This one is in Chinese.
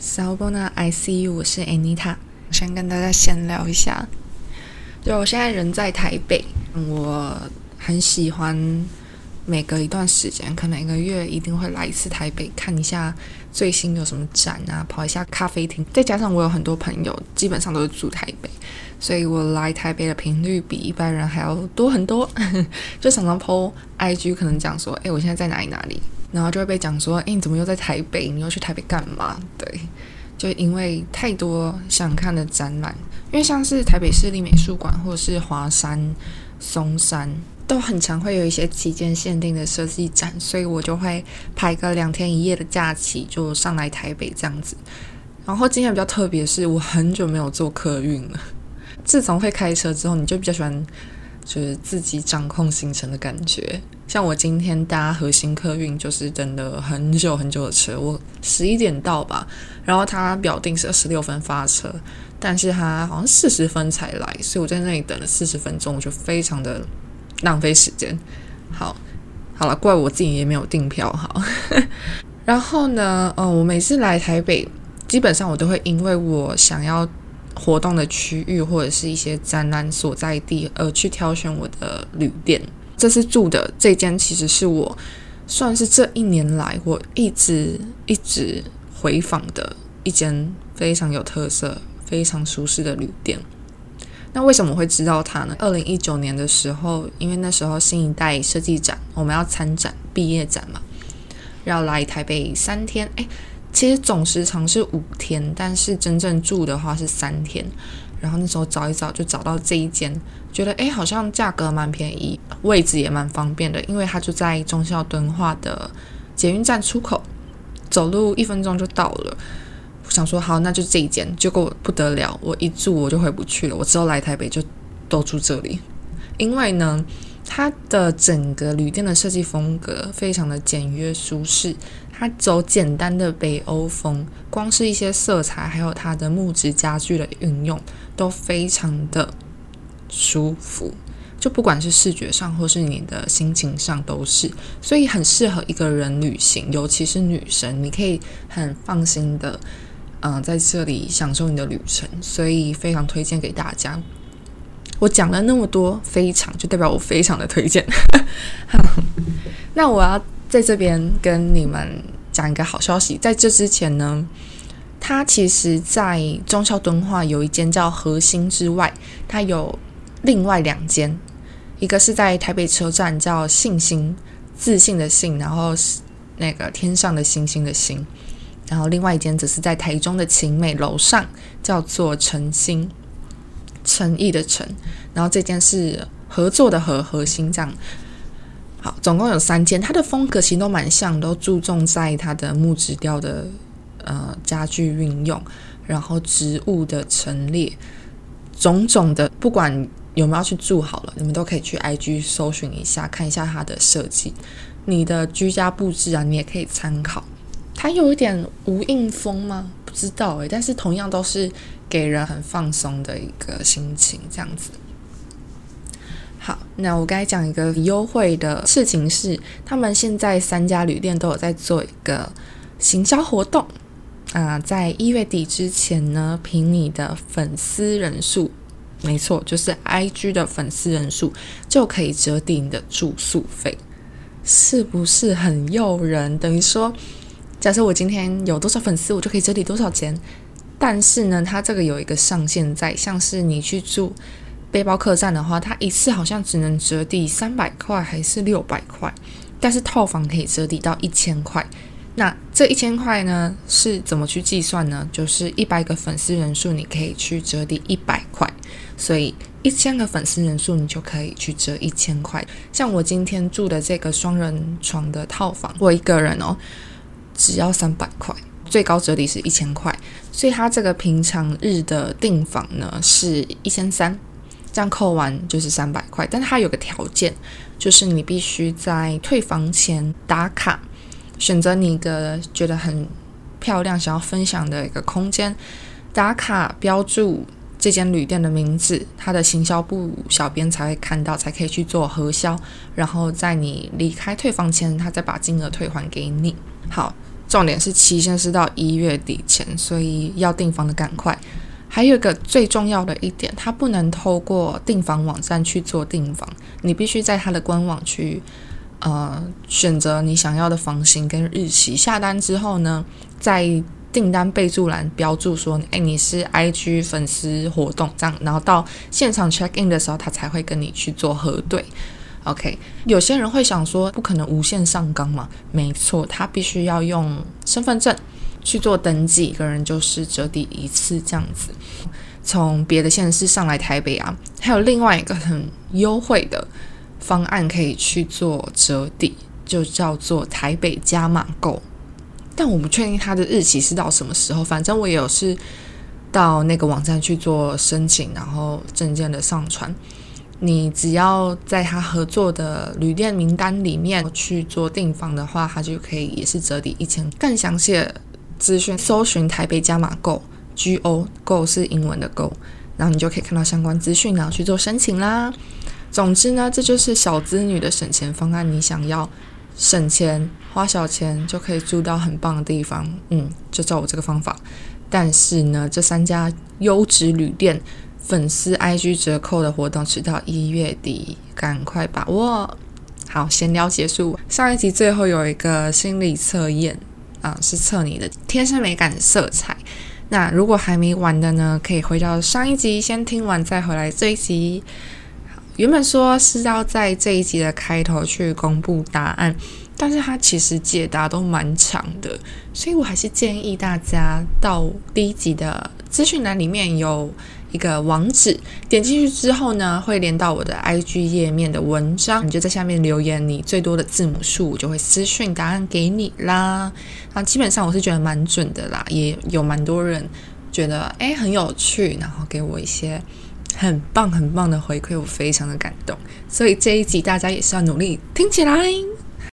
s a b o n a I C U，我是 Anita，先跟大家闲聊一下。就我现在人在台北，我很喜欢每隔一段时间，可能一个月一定会来一次台北，看一下最新有什么展啊，跑一下咖啡厅。再加上我有很多朋友，基本上都是住台北，所以我来台北的频率比一般人还要多很多。就常常 PO IG，可能讲说，哎，我现在在哪里哪里。然后就会被讲说，哎，你怎么又在台北？你又去台北干嘛？对，就因为太多想看的展览，因为像是台北市立美术馆或者是华山、松山，都很常会有一些期间限定的设计展，所以我就会排个两天一夜的假期，就上来台北这样子。然后今天比较特别是，我很久没有坐客运了。自从会开车之后，你就比较喜欢。就是自己掌控行程的感觉，像我今天搭核心客运，就是等了很久很久的车，我十一点到吧，然后他表定是二十六分发车，但是他好像四十分才来，所以我在那里等了四十分钟，我就非常的浪费时间。好，好了，怪我自己也没有订票好。然后呢，呃，我每次来台北，基本上我都会因为我想要。活动的区域或者是一些展览所在地，而去挑选我的旅店。这次住的这间其实是我算是这一年来我一直一直回访的一间非常有特色、非常舒适的旅店。那为什么会知道它呢？二零一九年的时候，因为那时候新一代设计展我们要参展毕业展嘛，要来台北三天，哎。其实总时长是五天，但是真正住的话是三天。然后那时候找一找，就找到这一间，觉得诶好像价格蛮便宜，位置也蛮方便的，因为它就在中校敦化的捷运站出口，走路一分钟就到了。我想说好，那就这一间，结果不得了，我一住我就回不去了。我之后来台北就都住这里，因为呢。它的整个旅店的设计风格非常的简约舒适，它走简单的北欧风，光是一些色彩，还有它的木质家具的运用都非常的舒服，就不管是视觉上或是你的心情上都是，所以很适合一个人旅行，尤其是女生，你可以很放心的，嗯，在这里享受你的旅程，所以非常推荐给大家。我讲了那么多，非常就代表我非常的推荐。那我要在这边跟你们讲一个好消息，在这之前呢，它其实，在中校敦化有一间叫核心之外，它有另外两间，一个是在台北车站叫信心自信的信，然后是那个天上的星星的星，然后另外一间则是在台中的晴美楼上，叫做诚心。诚意的诚，然后这间是合作的合核心这样，好，总共有三件，它的风格其实都蛮像，都注重在它的木质调的呃家具运用，然后植物的陈列，种种的，不管有没有去住好了，你们都可以去 IG 搜寻一下，看一下它的设计，你的居家布置啊，你也可以参考。它有一点无印风吗？不知道诶，但是同样都是。给人很放松的一个心情，这样子。好，那我该讲一个优惠的事情是，他们现在三家旅店都有在做一个行销活动啊，在一月底之前呢，凭你的粉丝人数，没错，就是 IG 的粉丝人数，就可以折抵你的住宿费，是不是很诱人？等于说，假设我今天有多少粉丝，我就可以折抵多少钱。但是呢，它这个有一个上限在，像是你去住背包客栈的话，它一次好像只能折抵三百块还是六百块，但是套房可以折抵到一千块。那这一千块呢是怎么去计算呢？就是一百个粉丝人数，你可以去折抵一百块，所以一千个粉丝人数你就可以去折一千块。像我今天住的这个双人床的套房，我一个人哦，只要三百块。最高折抵是一千块，所以它这个平常日的订房呢是一千三，这样扣完就是三百块。但它有个条件，就是你必须在退房前打卡，选择你一个觉得很漂亮、想要分享的一个空间，打卡标注这间旅店的名字，它的行销部小编才会看到，才可以去做核销，然后在你离开退房前，他再把金额退还给你。好。重点是期限是到一月底前，所以要订房的赶快。还有一个最重要的一点，它不能透过订房网站去做订房，你必须在它的官网去呃选择你想要的房型跟日期。下单之后呢，在订单备注栏标注说，哎，你是 IG 粉丝活动这样，然后到现场 check in 的时候，他才会跟你去做核对。OK，有些人会想说，不可能无限上纲嘛？没错，他必须要用身份证去做登记，一个人就是折抵一次这样子。从别的县市上来台北啊，还有另外一个很优惠的方案可以去做折抵，就叫做台北加码购。但我不确定它的日期是到什么时候，反正我也有是到那个网站去做申请，然后证件的上传。你只要在他合作的旅店名单里面去做订房的话，他就可以也是折抵一千。更详细的资讯，搜寻台北加码购 G O Go 是英文的 Go，然后你就可以看到相关资讯，然后去做申请啦。总之呢，这就是小资女的省钱方案。你想要？省钱花小钱就可以住到很棒的地方，嗯，就照我这个方法。但是呢，这三家优质旅店粉丝 IG 折扣的活动直到一月底，赶快把握。好，闲聊结束。上一集最后有一个心理测验是测你的天生美感色彩。那如果还没完的呢，可以回到上一集先听完再回来这一集。原本说是要在这一集的开头去公布答案，但是它其实解答都蛮长的，所以我还是建议大家到第一集的资讯栏里面有一个网址，点进去之后呢，会连到我的 IG 页面的文章，你就在下面留言你最多的字母数，我就会私讯答案给你啦。啊，基本上我是觉得蛮准的啦，也有蛮多人觉得诶很有趣，然后给我一些。很棒很棒的回馈，我非常的感动，所以这一集大家也是要努力听起来。